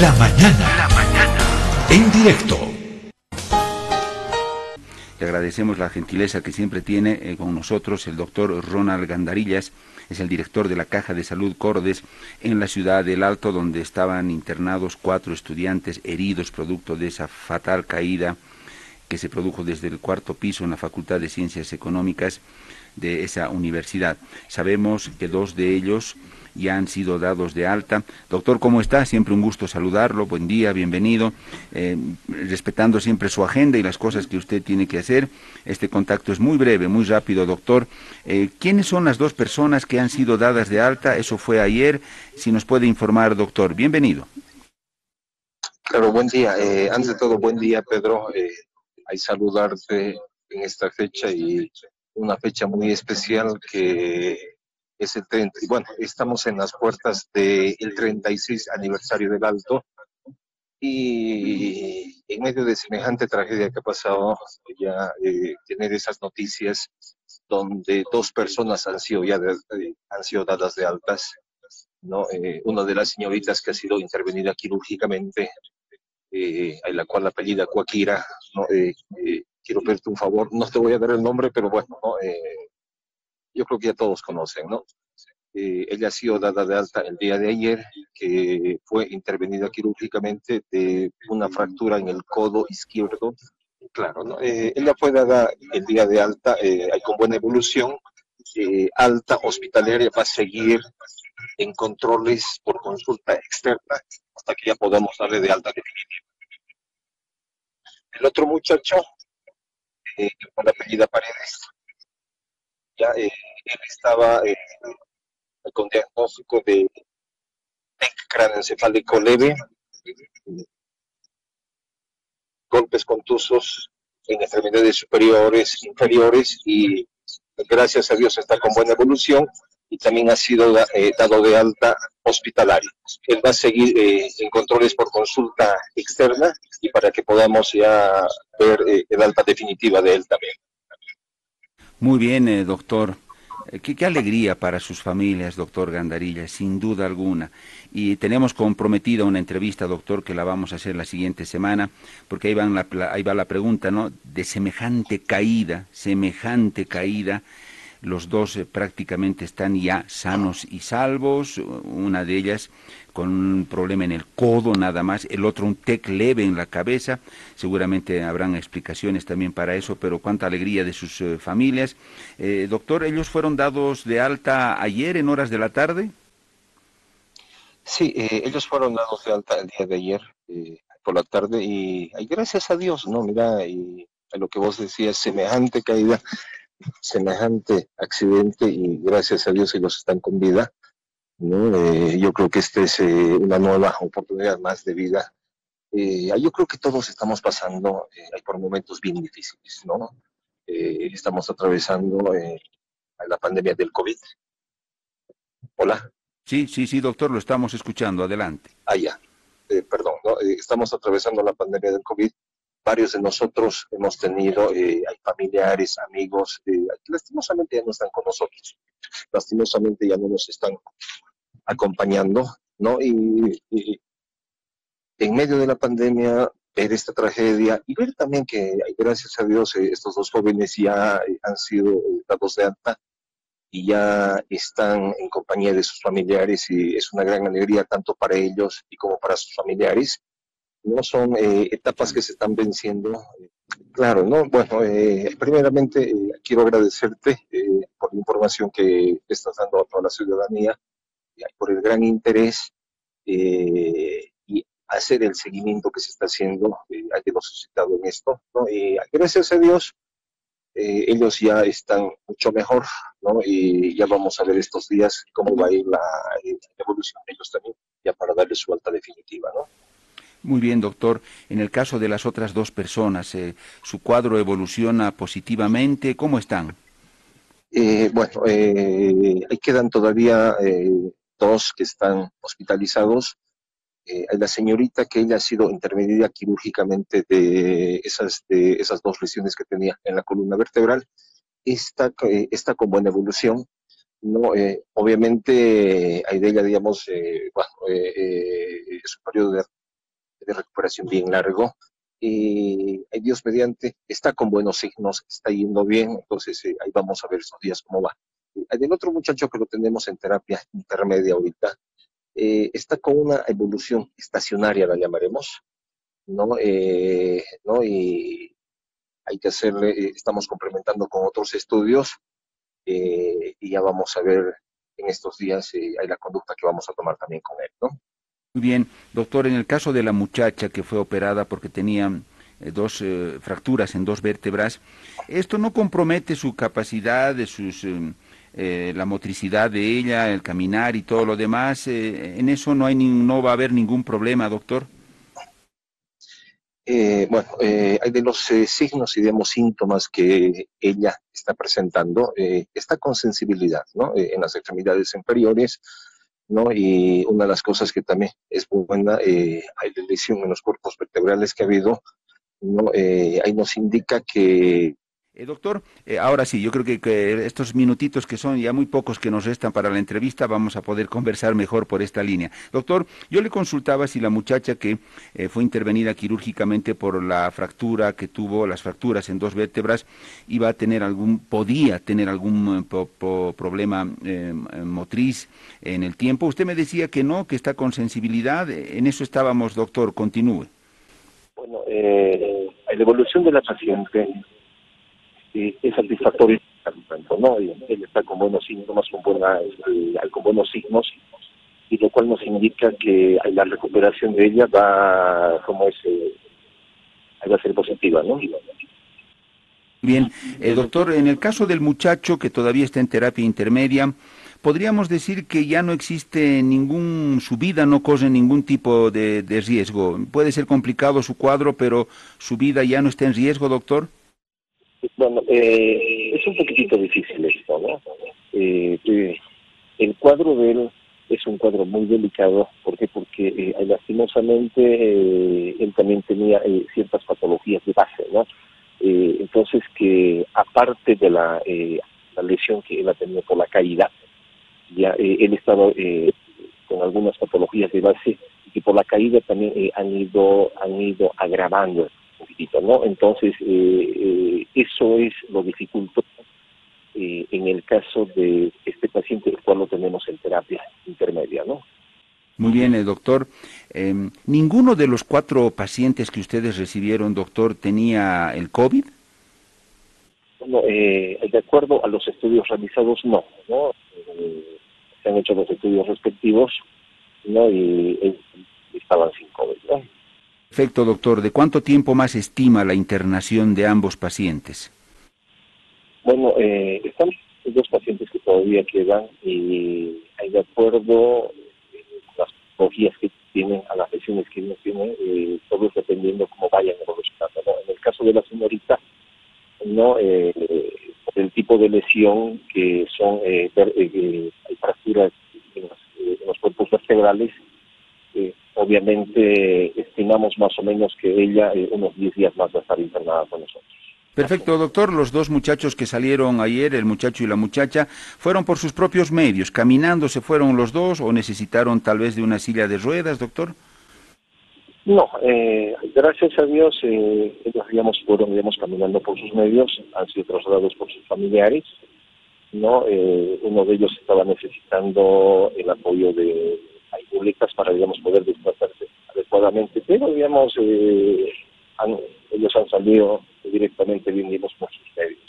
La mañana. La mañana. En directo. Le agradecemos la gentileza que siempre tiene eh, con nosotros el doctor Ronald Gandarillas, es el director de la Caja de Salud Cordes en la ciudad del Alto, donde estaban internados cuatro estudiantes heridos producto de esa fatal caída que se produjo desde el cuarto piso en la Facultad de Ciencias Económicas de esa universidad. Sabemos que dos de ellos ya han sido dados de alta. Doctor, ¿cómo está? Siempre un gusto saludarlo. Buen día, bienvenido. Eh, respetando siempre su agenda y las cosas que usted tiene que hacer. Este contacto es muy breve, muy rápido, doctor. Eh, ¿Quiénes son las dos personas que han sido dadas de alta? Eso fue ayer. Si nos puede informar, doctor. Bienvenido. Claro, buen día. Eh, antes de todo, buen día, Pedro. hay saludarte en esta fecha y una fecha muy especial que es el 30. Y bueno, estamos en las puertas del 36 aniversario del Alto y en medio de semejante tragedia que ha pasado, ya eh, tener esas noticias donde dos personas han sido ya eh, han sido dadas de altas, ¿no? Eh, una de las señoritas que ha sido intervenida quirúrgicamente, a la cual apellida Cuaquira, ¿no? quiero pedirte un favor, no te voy a dar el nombre, pero bueno, eh, yo creo que ya todos conocen, ¿no? Eh, ella ha sido dada de alta el día de ayer, que fue intervenida quirúrgicamente de una fractura en el codo izquierdo. Claro, ¿no? Eh, ella fue dada el día de alta, hay con buena evolución, alta hospitalaria va a seguir en controles por consulta externa hasta que ya podamos darle de alta definitiva. El otro muchacho eh, con la apellida Paredes. Ya eh, él estaba eh, con diagnóstico de craneoencefálico leve, golpes contusos en extremidades superiores, inferiores y gracias a Dios está con buena evolución y también ha sido eh, dado de alta hospitalario. Él va a seguir eh, en controles por consulta externa y para que podamos ya ver el alta definitiva de él también. Muy bien, doctor. Qué, qué, alegría para sus familias, doctor Gandarilla, sin duda alguna. Y tenemos comprometida una entrevista, doctor, que la vamos a hacer la siguiente semana, porque ahí, van la, ahí va la pregunta, ¿no? De semejante caída, semejante caída, los dos eh, prácticamente están ya sanos y salvos, una de ellas con un problema en el codo nada más, el otro un tec leve en la cabeza, seguramente habrán explicaciones también para eso, pero cuánta alegría de sus eh, familias. Eh, doctor, ¿ellos fueron dados de alta ayer en horas de la tarde? Sí, ellos fueron dados de alta el día de ayer por la tarde y, gracias a Dios, ¿no? Mira, y a lo que vos decías, semejante caída semejante accidente y gracias a Dios ellos están con vida. ¿no? Eh, yo creo que esta es eh, una nueva oportunidad más de vida. Eh, yo creo que todos estamos pasando por momentos bien difíciles, ¿no? estamos atravesando la pandemia del COVID. Hola. Sí, sí, sí, doctor, lo estamos escuchando. Adelante. Ah, ya. perdón, ¿no? estamos atravesando la pandemia del COVID varios de nosotros hemos tenido, eh, hay familiares, amigos, eh, lastimosamente ya no están con nosotros, lastimosamente ya no nos están acompañando, ¿no? Y, en medio de la pandemia, ver esta tragedia y ver también que, gracias a Dios, eh, estos dos jóvenes ya han sido dados de alta y ya están en compañía de sus familiares y es una gran alegría tanto para ellos y como para sus familiares no son eh, etapas que se están venciendo. Claro, ¿no? Bueno, eh, primeramente eh, quiero agradecerte por la información que estás dando a toda la ciudadanía, por el gran interés y hacer el seguimiento que se está haciendo, hay que suscitado en esto, ¿no? gracias a Dios, ellos ya están mucho mejor, ¿no? Y ya vamos a ver estos días cómo va a ir la, la evolución de ellos también, ya para darle su alta definitiva, ¿no? Muy bien, doctor. En el caso de las otras dos personas, eh, ¿su cuadro evoluciona positivamente? ¿Cómo están? Eh, bueno, eh, ahí quedan todavía dos que están hospitalizados. hay la señorita que ella ha sido intervenida quirúrgicamente de esas, de esas dos lesiones que tenía en la columna vertebral. Está, está con buena evolución. No, obviamente hay de ella, digamos, bueno, su periodo de de recuperación bien largo. Y Dios mediante, está con buenos signos, está yendo bien, entonces ahí vamos a ver esos días cómo va. El otro muchacho que lo tenemos en terapia intermedia ahorita, está con una evolución estacionaria, la llamaremos, ¿no? ¿no? Y hay que hacerle, estamos complementando con otros estudios y ya vamos a ver en estos días eh, hay la conducta que vamos a tomar también con él, ¿no? Muy bien, doctor, en el caso de la muchacha que fue operada porque tenía eh, dos eh, fracturas en dos vértebras, ¿esto no compromete su capacidad, de sus, la motricidad de ella, el caminar y todo lo demás? ¿En eso no, hay no va a haber ningún problema, doctor? Eh, bueno, eh, hay de los eh, signos y digamos síntomas que ella está presentando, está con sensibilidad, ¿no? en las extremidades inferiores, ¿no? Y una de las cosas que también es buena, hay lesión en los cuerpos vertebrales que ha habido, ¿no? ahí nos indica que eh, doctor, eh, ahora sí, yo creo que, estos minutitos que son ya muy pocos que nos restan para la entrevista, vamos a poder conversar mejor por esta línea. Doctor, yo le consultaba si la muchacha que eh, fue intervenida quirúrgicamente por la fractura que tuvo, las fracturas en dos vértebras, iba a tener algún, podía tener algún problema motriz en el tiempo. Usted me decía que no, que está con sensibilidad. En eso estábamos, doctor, continúe. Bueno, la evolución de la paciente es satisfactorio ¿no? él está con buenos síntomas, con, buena, este, con buenos signos, y lo cual nos indica que la recuperación de ella va, como es, eh, va a ser positiva, ¿no? Bien, eh, doctor, en el caso del muchacho que todavía está en terapia intermedia, podríamos decir que ya no existe ningún, su vida no corre ningún tipo de, de riesgo. Puede ser complicado su cuadro, pero su vida ya no está en riesgo, doctor. Bueno, eh, es un poquitito difícil esto, ¿no? Eh, eh, el cuadro de él es un cuadro muy delicado, ¿por qué? Porque lastimosamente él también tenía ciertas patologías de base, ¿no? entonces que aparte de la, la, lesión que él ha tenido por la caída, ya él estaba con algunas patologías de base y por la caída también han ido han ido agravando ¿no? Entonces, eh, eh, eso es lo dificultoso eh, en el caso de este paciente, el cual lo tenemos en terapia intermedia, ¿no? Muy bien, doctor. Em, ¿Ninguno de los cuatro pacientes que ustedes recibieron, doctor, tenía el COVID? No, de acuerdo a los estudios realizados, no. ¿no? se han hecho los estudios respectivos ¿no? y estaban sin COVID. ¿no? Perfecto, doctor. ¿De cuánto tiempo más estima la internación de ambos pacientes? Bueno, eh, están dos pacientes que todavía quedan y hay de acuerdo las patologías que tienen, a las lesiones que ellos tienen, eh, todo dependiendo cómo vayan evolucionando. ¿no? En el caso de la señorita, no eh, el tipo de lesión que son eh, eh hay fracturas en los cuerpos vertebrales obviamente estimamos más o menos que ella eh, unos 10 días más va a estar internada con nosotros. Perfecto, doctor. Los dos muchachos que salieron ayer, el muchacho y la muchacha, fueron por sus propios medios. ¿Caminando se fueron los dos o necesitaron tal vez de una silla de ruedas, doctor? No, eh, gracias a Dios eh, ellos digamos, fueron digamos, caminando por sus medios, han sido trasladados por sus familiares. no eh, Uno de ellos estaba necesitando el apoyo de hay públicas para, digamos, poder desplazarse adecuadamente, pero, digamos, eh, ellos han salido directamente digamos, por sus medios.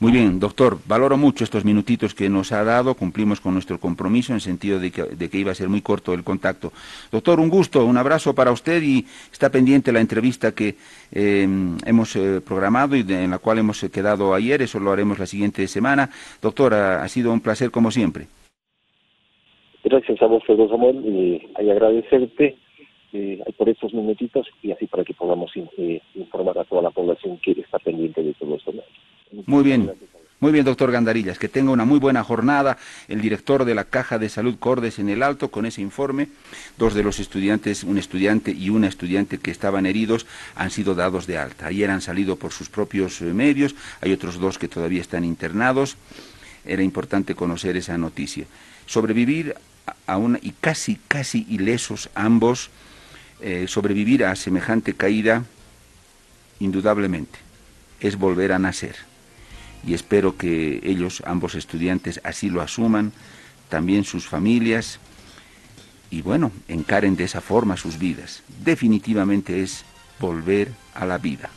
Muy bien, doctor, valoro mucho estos minutitos que nos ha dado, cumplimos con nuestro compromiso en sentido de que, iba a ser muy corto el contacto. Doctor, un gusto, un abrazo para usted y está pendiente la entrevista que eh, hemos eh, programado y en la cual hemos quedado ayer, eso lo haremos la siguiente semana. Doctor, ha sido un placer como siempre. Gracias a vos, Pedro Samuel, y hay agradecerte eh, por estos minutitos y así para que podamos eh, informar a toda la población que está pendiente de todo esto. Muy bien. Muy bien, doctor Gandarillas, que tenga una muy buena jornada. El director de la Caja de Salud Cordes en el Alto con ese informe. Dos de los estudiantes, un estudiante y una estudiante que estaban heridos, han sido dados de alta. Ayer han salido por sus propios eh, medios. Hay otros dos que todavía están internados. Era importante conocer esa noticia. Sobrevivir a una, y casi, casi ilesos ambos, eh, sobrevivir a semejante caída, indudablemente, es volver a nacer. Y espero que ellos, ambos estudiantes, así lo asuman, también sus familias, y bueno, encaren de esa forma sus vidas. Definitivamente es volver a la vida.